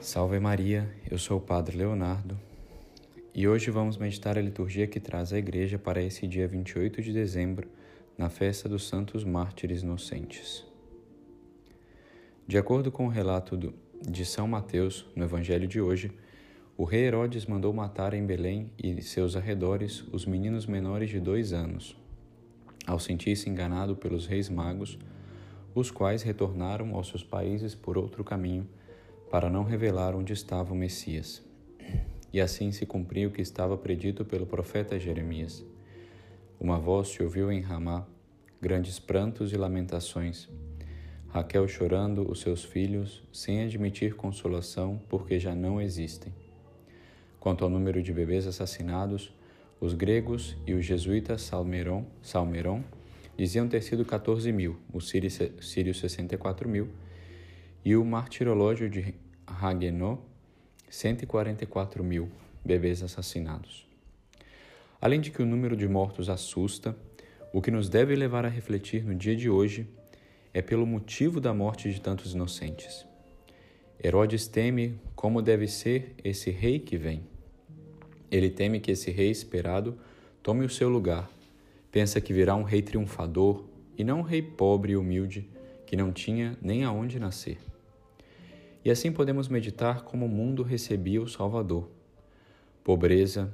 Salve Maria, eu sou o Padre Leonardo e hoje vamos meditar a liturgia que traz a Igreja para esse dia 28 de dezembro, na festa dos Santos Mártires Inocentes. De acordo com o relato do, de São Mateus no Evangelho de hoje, o rei Herodes mandou matar em Belém e seus arredores os meninos menores de dois anos, ao sentir-se enganado pelos reis magos, os quais retornaram aos seus países por outro caminho para não revelar onde estava o Messias. E assim se cumpriu o que estava predito pelo profeta Jeremias. Uma voz se ouviu em Ramá, grandes prantos e lamentações. Raquel chorando os seus filhos, sem admitir consolação, porque já não existem. Quanto ao número de bebês assassinados, os gregos e os jesuítas Salmeron, Salmeron diziam ter sido 14 mil, os sírios 64 mil e o martirológio de Haguenau, 144 mil bebês assassinados. Além de que o número de mortos assusta, o que nos deve levar a refletir no dia de hoje é pelo motivo da morte de tantos inocentes. Herodes teme como deve ser esse rei que vem. Ele teme que esse rei esperado tome o seu lugar. Pensa que virá um rei triunfador e não um rei pobre e humilde que não tinha nem aonde nascer. E assim podemos meditar como o mundo recebia o Salvador. Pobreza,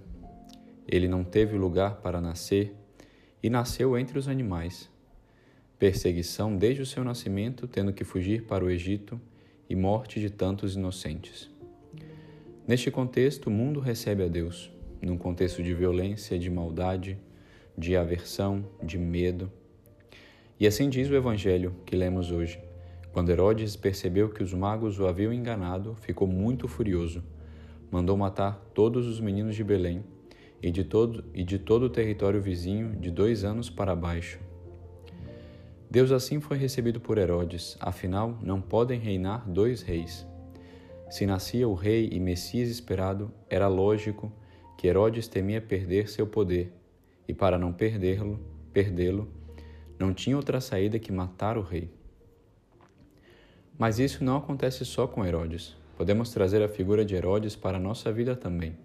ele não teve lugar para nascer e nasceu entre os animais. Perseguição desde o seu nascimento, tendo que fugir para o Egito, e morte de tantos inocentes. Neste contexto, o mundo recebe a Deus, num contexto de violência, de maldade, de aversão, de medo. E assim diz o Evangelho que lemos hoje. Quando Herodes percebeu que os magos o haviam enganado, ficou muito furioso. Mandou matar todos os meninos de Belém e de todo, e de todo o território vizinho de dois anos para baixo. Deus assim foi recebido por Herodes, afinal, não podem reinar dois reis. Se nascia o rei e Messias esperado, era lógico que Herodes temia perder seu poder, e para não perdê-lo, perdê-lo, não tinha outra saída que matar o rei. Mas isso não acontece só com Herodes. Podemos trazer a figura de Herodes para a nossa vida também.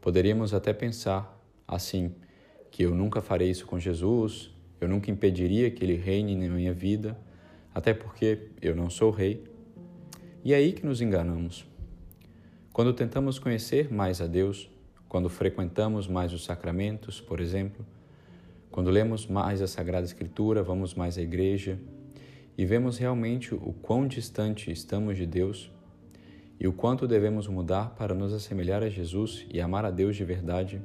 Poderíamos até pensar assim: que eu nunca farei isso com Jesus, eu nunca impediria que ele reine na minha vida, até porque eu não sou rei. E é aí que nos enganamos. Quando tentamos conhecer mais a Deus, quando frequentamos mais os sacramentos, por exemplo, quando lemos mais a Sagrada Escritura, vamos mais à igreja, e vemos realmente o quão distante estamos de Deus e o quanto devemos mudar para nos assemelhar a Jesus e amar a Deus de verdade,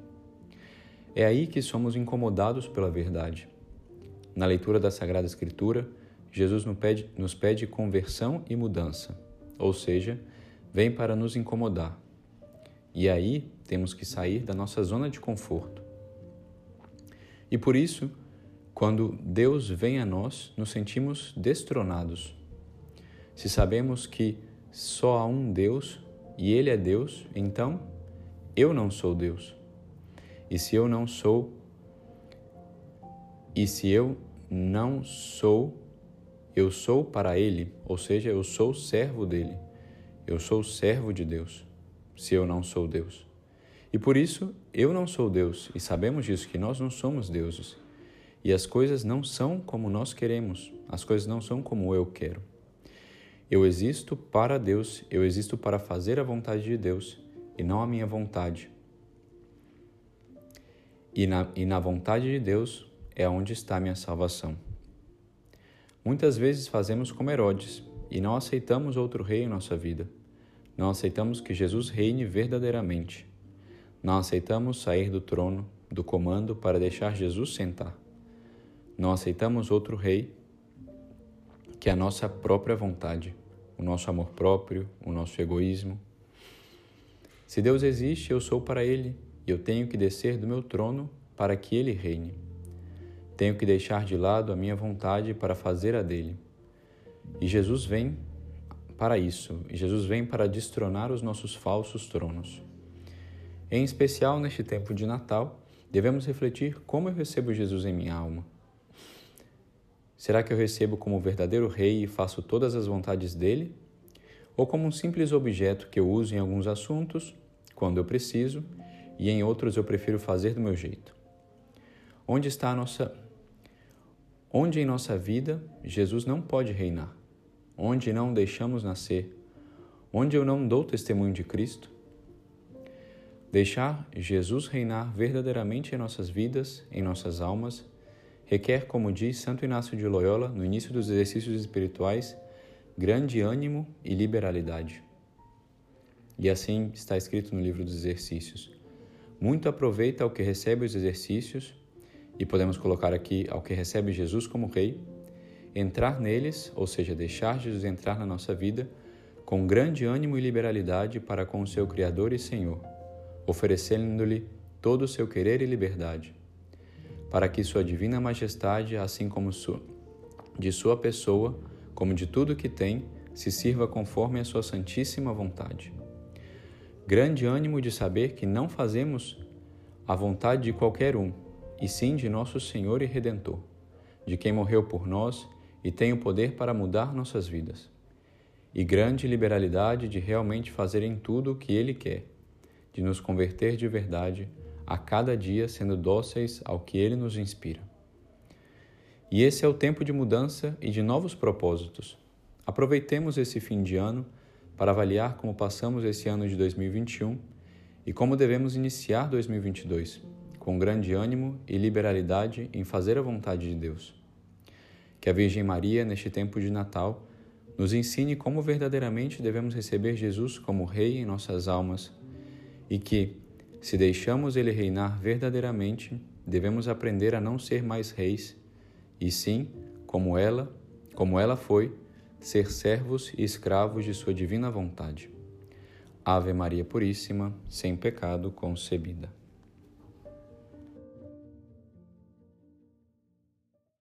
é aí que somos incomodados pela verdade. Na leitura da Sagrada Escritura, Jesus nos pede, conversão e mudança, ou seja, vem para nos incomodar. E aí temos que sair da nossa zona de conforto. E por isso, quando Deus vem a nós, nos sentimos destronados. Se sabemos que só há um Deus e Ele é Deus, então eu não sou Deus. E se eu não sou, e se eu não sou, eu sou para Ele, ou seja, eu sou servo dele. Eu sou servo de Deus, se eu não sou Deus. E por isso eu não sou Deus, e sabemos disso, que nós não somos deuses. E as coisas não são como nós queremos, as coisas não são como eu quero. Eu existo para Deus, eu existo para fazer a vontade de Deus e não a minha vontade. E na, e na vontade de Deus é onde está a minha salvação. Muitas vezes fazemos como Herodes e não aceitamos outro rei em nossa vida. Não aceitamos que Jesus reine verdadeiramente. Não aceitamos sair do trono, do comando, para deixar Jesus sentar. Não aceitamos outro rei que a nossa própria vontade, o nosso amor próprio, o nosso egoísmo. Se Deus existe, eu sou para Ele e eu tenho que descer do meu trono para que Ele reine. Tenho que deixar de lado a minha vontade para fazer a dele. E Jesus vem para isso, e Jesus vem para destronar os nossos falsos tronos. Em especial neste tempo de Natal, devemos refletir como eu recebo Jesus em minha alma. Será que eu recebo como verdadeiro rei e faço todas as vontades dele? ou como um simples objeto que eu uso em alguns assuntos, quando eu preciso, e em outros eu prefiro fazer do meu jeito. Onde está a nossa Onde em nossa vida Jesus não pode reinar? Onde não deixamos nascer? Onde eu não dou testemunho de Cristo? Deixar Jesus reinar verdadeiramente em nossas vidas, em nossas almas, requer, como diz Santo Inácio de Loyola no início dos exercícios espirituais, grande ânimo e liberalidade. E assim está escrito no livro dos exercícios. Muito aproveita ao que recebe os exercícios, e podemos colocar aqui ao que recebe Jesus como Rei, entrar neles, ou seja, deixar Jesus entrar na nossa vida, com grande ânimo e liberalidade para com o seu Criador e Senhor, oferecendo-lhe todo o seu querer e liberdade, para que Sua divina majestade, assim como de Sua pessoa, como de tudo que tem, se sirva conforme a sua santíssima vontade. Grande ânimo de saber que não fazemos a vontade de qualquer um, e sim de nosso Senhor e Redentor, de quem morreu por nós e tem o poder para mudar nossas vidas. E grande liberalidade de realmente fazer em tudo o que Ele quer, de nos converter de verdade, a cada dia sendo dóceis ao que Ele nos inspira. E esse é o tempo de mudança e de novos propósitos. Aproveitemos esse fim de ano para avaliar como passamos esse ano de 2021 e como devemos iniciar 2022, com grande ânimo e liberalidade em fazer a vontade de Deus. Que a Virgem Maria, neste tempo de Natal, nos ensine como verdadeiramente devemos receber Jesus como Rei em nossas almas e que, se deixamos Ele reinar verdadeiramente, devemos aprender a não ser mais reis e sim, como ela, como ela foi, ser servos e escravos de sua divina vontade. Ave Maria Puríssima, sem pecado concebida.